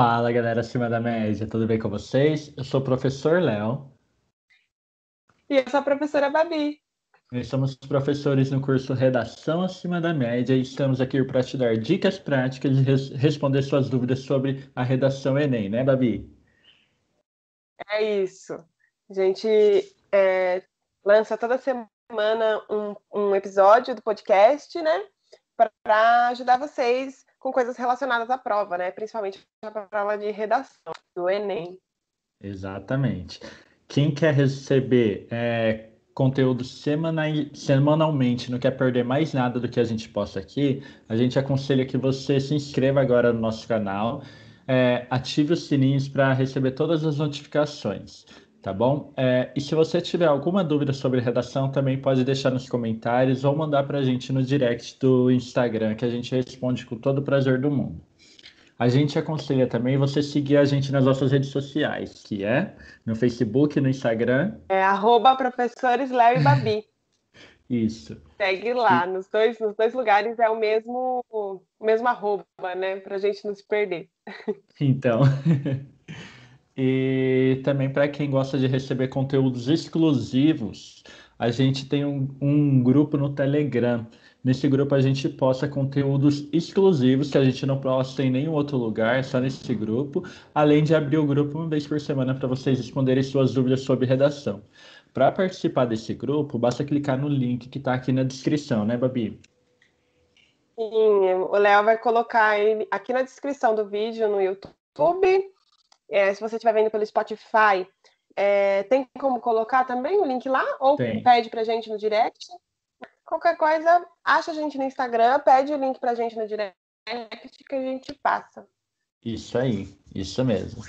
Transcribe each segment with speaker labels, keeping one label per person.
Speaker 1: Fala galera acima da média, tudo bem com vocês? Eu sou o professor Léo.
Speaker 2: E eu sou a professora Babi.
Speaker 1: Nós somos professores no curso Redação Acima da Média e estamos aqui para te dar dicas práticas e res responder suas dúvidas sobre a redação Enem, né, Babi?
Speaker 2: É isso. A gente é, lança toda semana um, um episódio do podcast, né? Para ajudar vocês com coisas relacionadas à prova, né? Principalmente a prova de redação do Enem.
Speaker 1: Exatamente. Quem quer receber é, conteúdo semanal, semanalmente, não quer perder mais nada do que a gente posta aqui, a gente aconselha que você se inscreva agora no nosso canal, é, ative os sininhos para receber todas as notificações tá bom? É, e se você tiver alguma dúvida sobre redação, também pode deixar nos comentários ou mandar para a gente no direct do Instagram, que a gente responde com todo o prazer do mundo. A gente aconselha também você seguir a gente nas nossas redes sociais, que é no Facebook, no Instagram.
Speaker 2: É arroba professores Léo e Babi.
Speaker 1: Isso.
Speaker 2: Segue lá, e... nos, dois, nos dois lugares é o mesmo, o mesmo arroba, né? Para a gente não se perder.
Speaker 1: Então. E também para quem gosta de receber conteúdos exclusivos, a gente tem um, um, grupo no Telegram. Nesse grupo a gente posta conteúdos exclusivos que a gente não posta em nenhum outro lugar, só nesse grupo, além de abrir o grupo uma vez por semana para vocês responderem suas dúvidas sobre redação. Para participar desse grupo, basta clicar no link que está aqui na descrição, né, Babi?
Speaker 2: Sim, o Léo vai colocar aqui na descrição do vídeo no YouTube é, se você estiver vendo pelo Spotify, é, tem como colocar também o link lá? Ou tem. pede pra gente no direct? Qualquer coisa, acha a gente no Instagram, pede o link pra gente no direct que a gente passa.
Speaker 1: Isso aí, isso mesmo.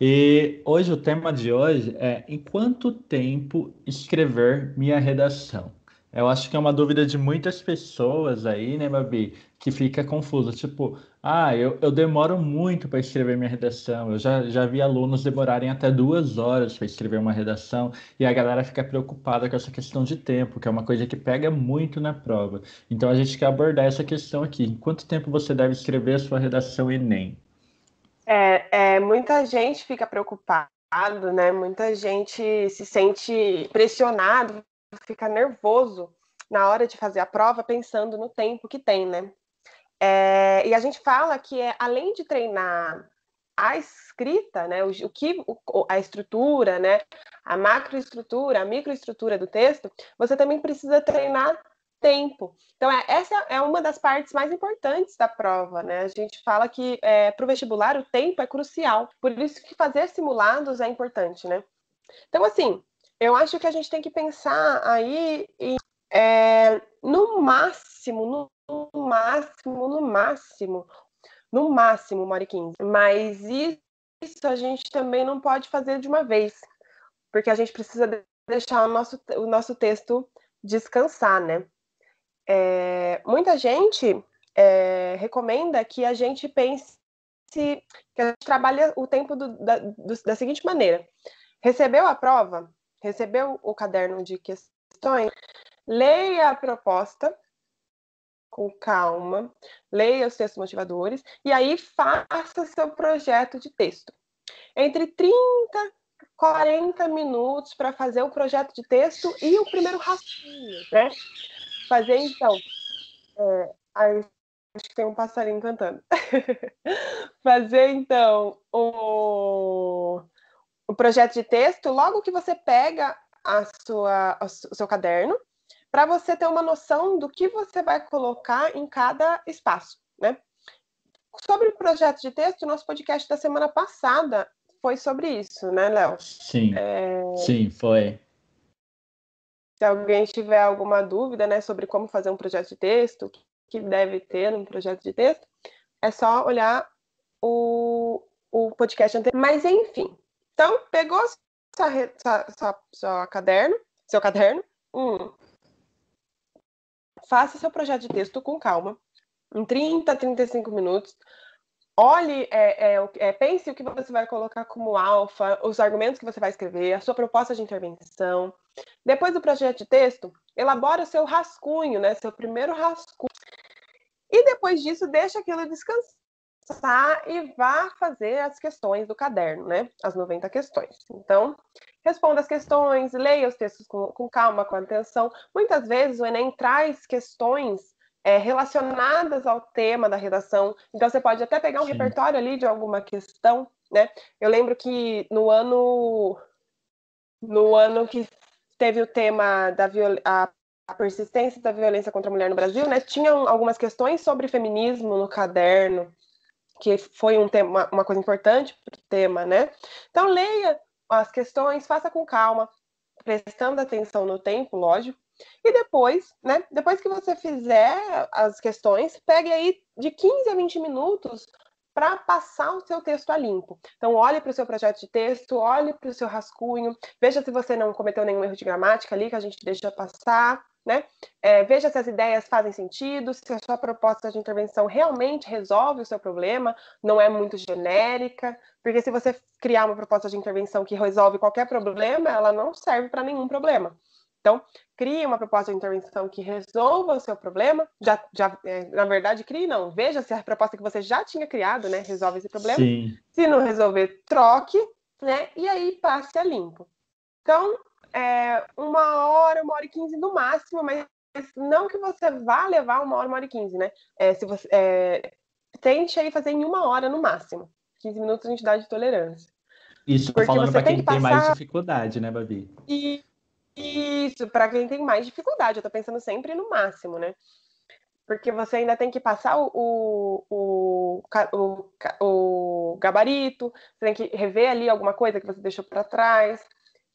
Speaker 1: E hoje o tema de hoje é em quanto tempo escrever minha redação? Eu acho que é uma dúvida de muitas pessoas aí, né, Babi, que fica confusa. Tipo, ah, eu, eu demoro muito para escrever minha redação. Eu já, já vi alunos demorarem até duas horas para escrever uma redação e a galera fica preocupada com essa questão de tempo, que é uma coisa que pega muito na prova. Então a gente quer abordar essa questão aqui. Em quanto tempo você deve escrever a sua redação Enem?
Speaker 2: É, é, muita gente fica preocupada, né? Muita gente se sente pressionado fica nervoso na hora de fazer a prova pensando no tempo que tem, né? É, e a gente fala que é, além de treinar a escrita, né, o, o que o, a estrutura, né, a macroestrutura, a microestrutura do texto, você também precisa treinar tempo. Então, é, essa é uma das partes mais importantes da prova, né? A gente fala que é, para o vestibular o tempo é crucial, por isso que fazer simulados é importante, né? Então, assim, eu acho que a gente tem que pensar aí em, é, no máximo, no, no, máximo, no máximo, no máximo, uma hora e quinze. Mas isso a gente também não pode fazer de uma vez, porque a gente precisa deixar o nosso, o nosso texto descansar, né? É, muita gente é, recomenda que a gente pense que a gente trabalhe o tempo do, da, do, da seguinte maneira: recebeu a prova, recebeu o caderno de questões, leia a proposta com calma, leia os textos motivadores e aí faça seu projeto de texto. Entre 30 40 minutos para fazer o projeto de texto e o primeiro rascunho, né? Fazer então. É, acho que tem um passarinho cantando. fazer então o o projeto de texto logo que você pega a sua, o seu caderno, para você ter uma noção do que você vai colocar em cada espaço, né? Sobre o projeto de texto, nosso podcast da semana passada foi sobre isso, né, Léo?
Speaker 1: Sim. É... Sim, foi.
Speaker 2: Se alguém tiver alguma dúvida, né, sobre como fazer um projeto de texto, o que deve ter num projeto de texto, é só olhar o, o podcast anterior. Mas, enfim, então, pegou sua, sua, sua, sua caderno, seu caderno, hum, faça seu projeto de texto com calma, em 30, 35 minutos. Olhe, é, é, é, pense o que você vai colocar como alfa, os argumentos que você vai escrever, a sua proposta de intervenção. Depois do projeto de texto, elabora o seu rascunho, né? Seu primeiro rascunho. E depois disso, deixa aquilo descansar e vá fazer as questões do caderno, né? As 90 questões. Então, responda as questões, leia os textos com, com calma, com atenção. Muitas vezes o Enem traz questões é, relacionadas ao tema da redação. Então, você pode até pegar um Sim. repertório ali de alguma questão, né? Eu lembro que no ano no ano que teve o tema da viol... a persistência da violência contra a mulher no Brasil, né, tinham algumas questões sobre feminismo no caderno, que foi um tema, uma coisa importante para o tema, né? Então leia as questões, faça com calma, prestando atenção no tempo, lógico. E depois, né? Depois que você fizer as questões, pegue aí de 15 a 20 minutos para passar o seu texto a limpo. Então, olhe para o seu projeto de texto, olhe para o seu rascunho, veja se você não cometeu nenhum erro de gramática ali que a gente deixa passar, né? É, veja se as ideias fazem sentido, se a sua proposta de intervenção realmente resolve o seu problema, não é muito genérica, porque se você criar uma proposta de intervenção que resolve qualquer problema, ela não serve para nenhum problema. Então, crie uma proposta de intervenção que resolva o seu problema. Já, já, é, na verdade, crie não. Veja se a proposta que você já tinha criado, né, resolve esse problema. Sim. Se não resolver, troque, né? E aí passe a limpo. Então, é, uma hora, uma hora e quinze no máximo, mas não que você vá levar uma hora, uma hora e quinze, né? É, se você, é, tente aí fazer em uma hora no máximo. 15 minutos a gente dá de tolerância.
Speaker 1: Isso Porque falando para quem tem, passar... mais dificuldade, né, Babi?
Speaker 2: E, isso, para quem tem mais dificuldade. Eu tô pensando sempre no máximo, né? Porque você ainda tem que passar o, o, o, o, gabarito, você tem que rever ali alguma coisa que você deixou para trás.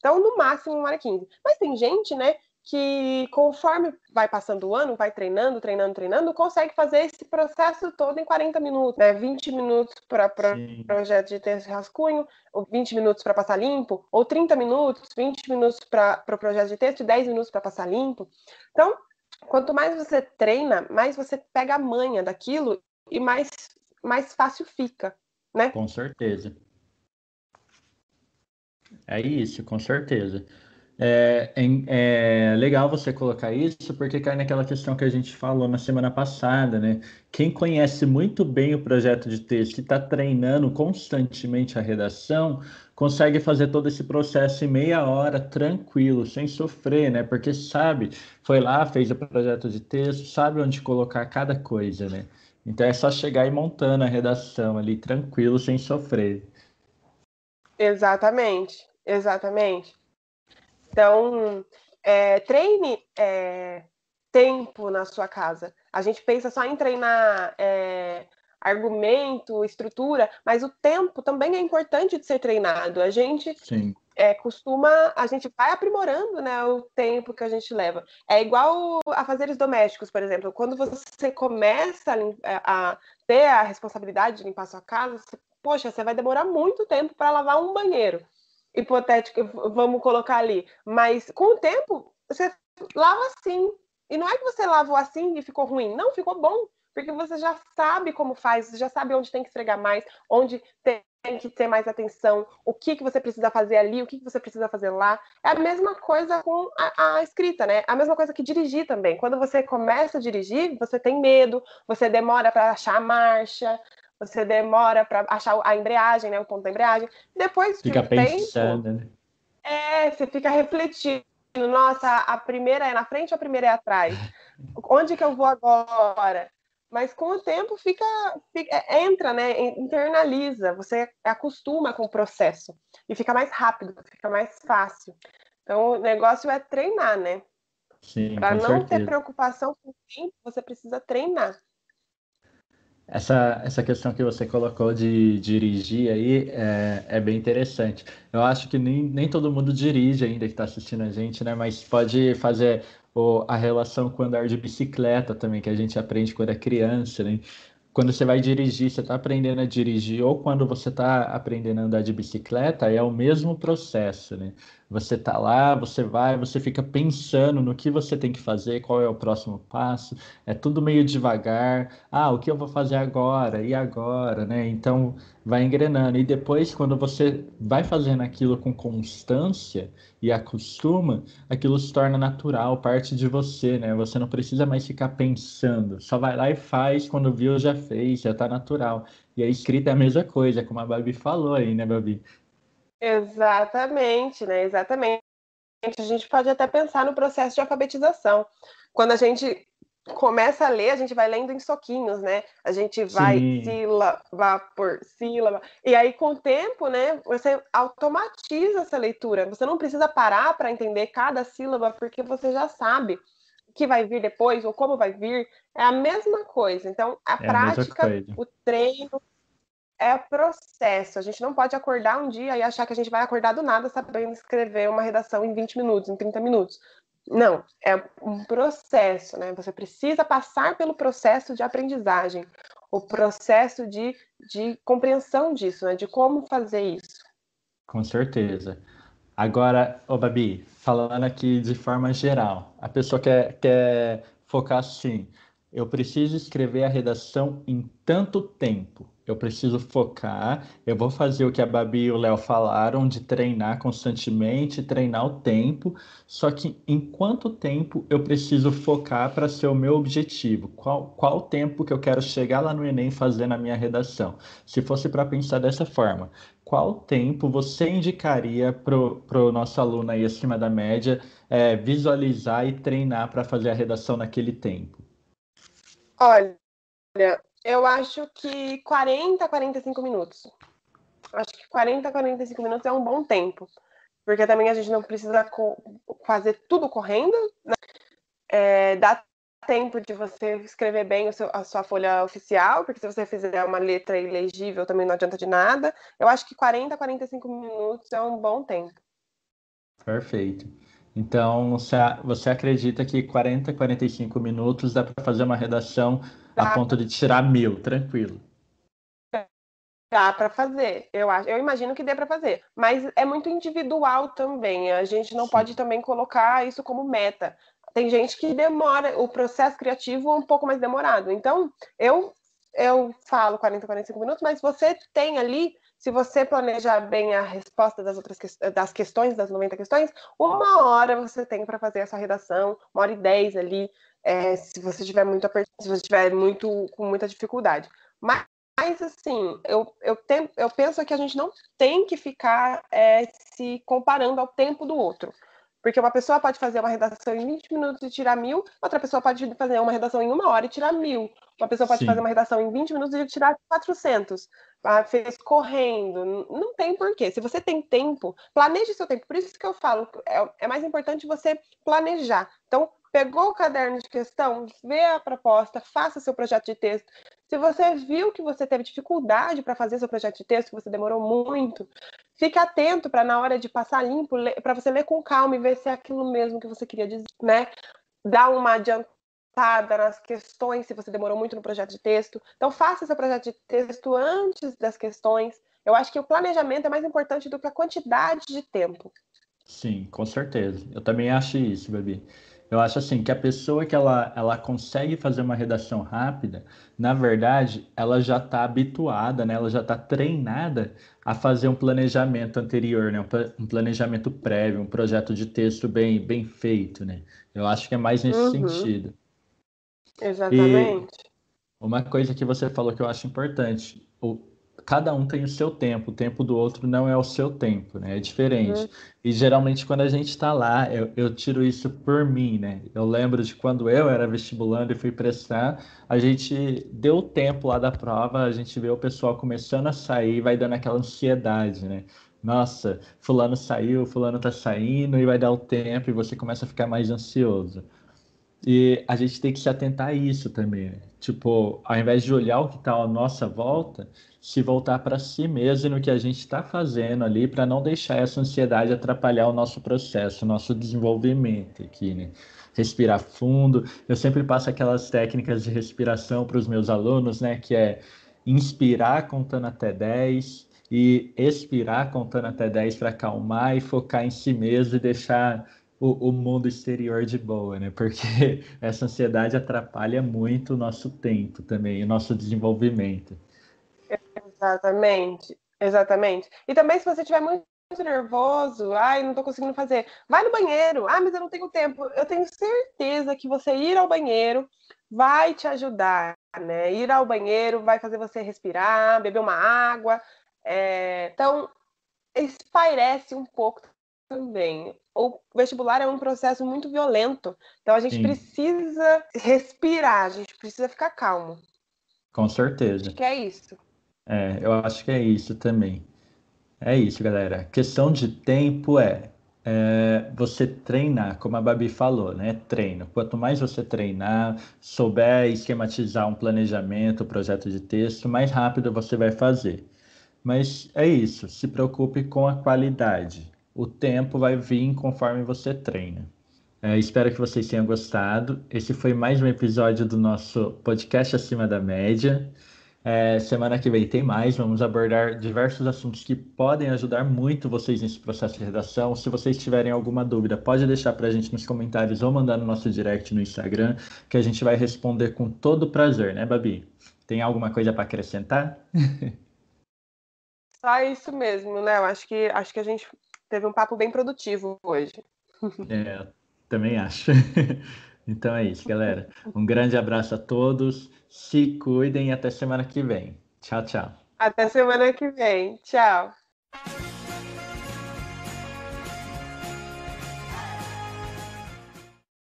Speaker 2: Então, no máximo, uma hora e quinze. Mas tem gente, né, que conforme vai passando o ano, vai treinando, treinando, treinando, consegue fazer esse processo todo em 40 minutos, né? 20 minutos para pro projeto de texto rascunho, ou 20 minutos para passar limpo, ou 30 minutos, 20 minutos para o pro projeto de texto e 10 minutos para passar limpo. Então, quanto mais você treina, mais você pega a manha daquilo e mais, mais fácil fica, né?
Speaker 1: Com certeza. É isso, com certeza. É, é, é, legal você colocar isso, porque cai naquela questão que a gente falou na semana passada, né? Quem conhece muito bem o projeto de texto e está treinando constantemente a redação, consegue fazer todo esse processo em meia hora, tranquilo, sem sofrer, né? Porque sabe, foi lá, fez o projeto de texto, sabe onde colocar cada coisa, né? Então é só chegar e montando a redação ali, tranquilo, sem sofrer.
Speaker 2: Exatamente, exatamente. Então, é, treine é, tempo na sua casa. A gente pensa só em treinar é, argumento, estrutura, mas o tempo também é importante de ser treinado. A gente é, costuma, a gente vai aprimorando né, o tempo que a gente leva. É igual a fazeres domésticos, por exemplo. Quando você começa a, a ter a responsabilidade de limpar a sua casa, você poxa, você vai demorar muito tempo para lavar um banheiro. Hipotético, vamos colocar ali. Mas com o tempo, você lava assim. E não é que você lavou assim e ficou ruim. Não, ficou bom. Porque você já sabe como faz, já sabe onde tem que esfregar mais, onde tem que ter mais atenção, o que, que você precisa fazer ali, o que, que você precisa fazer lá. É a mesma coisa com a, a, escrita, né? A mesma coisa que dirigir também. Quando você começa a dirigir, você tem medo, você demora para achar a marcha, você demora para achar a embreagem, né, o ponto da embreagem. Depois
Speaker 1: fica de um pensando, tempo, né?
Speaker 2: é, você fica refletindo. Nossa, a primeira é na frente ou a primeira é atrás? Onde que eu vou agora? Mas com o tempo fica, fica é, entra, né? Internaliza, você acostuma com o processo e fica mais rápido, fica mais fácil. Então o negócio é treinar, né? Para não certeza. ter preocupação com o tempo, você precisa treinar.
Speaker 1: Essa, essa questão que você colocou de dirigir aí é, é bem interessante. Eu acho que nem, nem todo mundo dirige ainda que está assistindo a gente, né? Mas pode fazer o, a relação com andar de bicicleta também, que a gente aprende quando é criança, né? Quando você vai dirigir, você está aprendendo a dirigir, ou quando você está aprendendo a andar de bicicleta, é o mesmo processo, né? Você tá lá, você vai, você fica pensando no que você tem que fazer, qual é o próximo passo. É tudo meio devagar. Ah, o que eu vou fazer agora? E agora, né? Então vai engrenando. E depois, quando você vai fazendo aquilo com constância e acostuma, aquilo se torna natural, parte de você, né? Você não precisa mais ficar pensando. Só vai lá e faz. Quando viu, já fez, já tá natural. E a escrita é a mesma coisa, como a Babi falou aí, né, Babi?
Speaker 2: Exatamente, né? Exatamente. A gente pode até pensar no processo de alfabetização. Quando a gente começa a ler, a gente vai lendo em soquinhos, né? A gente vai Sim. sílaba por sílaba. E aí, com o tempo, né, você automatiza essa leitura. Você não precisa parar para entender cada sílaba, porque você já sabe o que vai vir depois ou como vai vir. É a mesma coisa. Então, a é prática, a o treino, é processo. A gente não pode acordar um dia e achar que a gente vai acordar do nada sabendo escrever uma redação em 20 minutos, em 30 minutos. Não, é um processo, né? Você precisa passar pelo processo de aprendizagem, o processo de, de compreensão disso, né? De como fazer isso.
Speaker 1: Com certeza. Agora, ô Babi, falando aqui de forma geral, a pessoa quer, quer focar assim, eu preciso escrever a redação em tanto tempo. Eu preciso focar. Eu vou fazer o que a Babi e o Léo falaram de treinar constantemente, treinar o tempo. Só que em quanto tempo eu preciso focar para ser o meu objetivo? Qual, qual o tempo que eu quero chegar lá no Enem fazendo a minha redação? Se fosse para pensar dessa forma, qual tempo você indicaria para o nosso aluno aí acima da média é, visualizar e treinar para fazer a redação naquele tempo?
Speaker 2: Olha, eu acho que 40, 45 minutos. Acho que 40, 45 minutos é um bom tempo. Porque também a gente não precisa fazer tudo correndo, né? É, dá tempo de você escrever bem seu, a sua folha oficial, porque se você fizer uma letra ilegível também não adianta de nada. Eu acho que 40, 45 minutos é um bom tempo.
Speaker 1: Perfeito. Então, você, você acredita que 40, 45 minutos dá para fazer uma redação dá. a ponto de tirar mil, tranquilo?
Speaker 2: Dá para fazer, eu acho, eu imagino que dê para fazer, mas é muito individual também. A gente não Sim. pode também colocar isso como meta. Tem gente que demora, o processo criativo é um pouco mais demorado. Então, eu eu falo 40, 45 minutos, mas você tem ali se você planejar bem a resposta das outras das questões, das 90 questões, uma hora você tem para fazer essa redação, uma hora e dez ali, é, se você tiver muito se você tiver muito com muita dificuldade. Mas, mas assim, eu, eu, tem, eu penso que a gente não tem que ficar é, se comparando ao tempo do outro. Porque uma pessoa pode fazer uma redação em 20 minutos e tirar mil, outra pessoa pode fazer uma redação em uma hora e tirar mil. Uma pessoa pode Sim. fazer uma redação em 20 minutos e tirar 400. Ah, fez correndo. Não tem porquê. Se você tem tempo, planeje seu tempo. Por isso que eu falo, é, é mais importante você planejar. Então, pegou o caderno de questão, vê a proposta, faça seu projeto de texto. Se você viu que você teve dificuldade para fazer seu projeto de texto, que você demorou muito, fique atento para na hora de passar limpo, para você ler com calma e ver se é aquilo mesmo que você queria dizer, né? Dar uma adiantada nas questões, se você demorou muito no projeto de texto. Então, faça seu projeto de texto antes das questões. Eu acho que o planejamento é mais importante do que a quantidade de tempo.
Speaker 1: Sim, com certeza. Eu também acho isso, Babi. Eu acho assim que a pessoa que ela, ela consegue fazer uma redação rápida, na verdade, ela já está habituada, né? Ela já está treinada a fazer um planejamento anterior, né? Um planejamento prévio, um projeto de texto bem, bem feito, né? Eu acho que é mais nesse uhum. sentido.
Speaker 2: Exatamente. E
Speaker 1: uma coisa que você falou que eu acho importante, o, cada um tem o seu tempo, o tempo do outro não é o seu tempo, né? É diferente. Uhum. E geralmente quando a gente está lá, eu, eu, tiro isso por mim, né? Eu lembro de quando eu era vestibulando e fui prestar, a gente deu o tempo lá da prova, a gente vê o pessoal começando a sair, vai dando aquela ansiedade, né? Nossa, fulano saiu, fulano tá saindo e vai dar o tempo e você começa a ficar mais ansioso. E a gente tem que se atentar a isso também, né? Tipo, ao invés de olhar o que está à nossa volta, se voltar para si mesmo e no que a gente está fazendo ali para não deixar essa ansiedade atrapalhar o nosso processo, o nosso desenvolvimento aqui, né? Respirar fundo. Eu sempre passo aquelas técnicas de respiração para os meus alunos, né? Que é inspirar contando até 10, e expirar contando até 10 para acalmar e focar em si mesmo e deixar o, o, mundo exterior de boa, né? Porque essa ansiedade atrapalha muito o nosso tempo também, o nosso desenvolvimento.
Speaker 2: Exatamente, exatamente. E também se você estiver muito nervoso, ai, não estou conseguindo fazer, vai no banheiro, ah, mas eu não tenho tempo. Eu tenho certeza que você ir ao banheiro vai te ajudar, né? Ir ao banheiro vai fazer você respirar, beber uma água. É... Então, espairece um pouco também. O vestibular é um processo muito violento, então a gente Sim. precisa respirar, a gente precisa ficar calmo.
Speaker 1: Com certeza.
Speaker 2: Acho que é isso.
Speaker 1: É, eu acho que é isso também. É isso, galera. Questão de tempo é, é, você treinar, como a Babi falou, né? Treino. Quanto mais você treinar, souber esquematizar um planejamento, projeto de texto, mais rápido você vai fazer. Mas é isso, se preocupe com a qualidade. O tempo vai vir conforme você treina. É, espero que vocês tenham gostado. Esse foi mais um episódio do nosso podcast Acima da Média. É, semana que vem tem mais, vamos abordar diversos assuntos que podem ajudar muito vocês nesse processo de redação. Se vocês tiverem alguma dúvida, pode deixar para a gente nos comentários ou mandar no nosso direct no Instagram, que a gente vai responder com todo prazer, né, Babi? Tem alguma coisa para acrescentar?
Speaker 2: Só isso mesmo, né? Eu acho que, acho que a gente teve um papo bem produtivo hoje.
Speaker 1: É, também acho. Então é isso, galera. Um grande abraço a todos. Se cuidem e até semana que vem. Tchau, tchau.
Speaker 2: Até semana que vem. Tchau.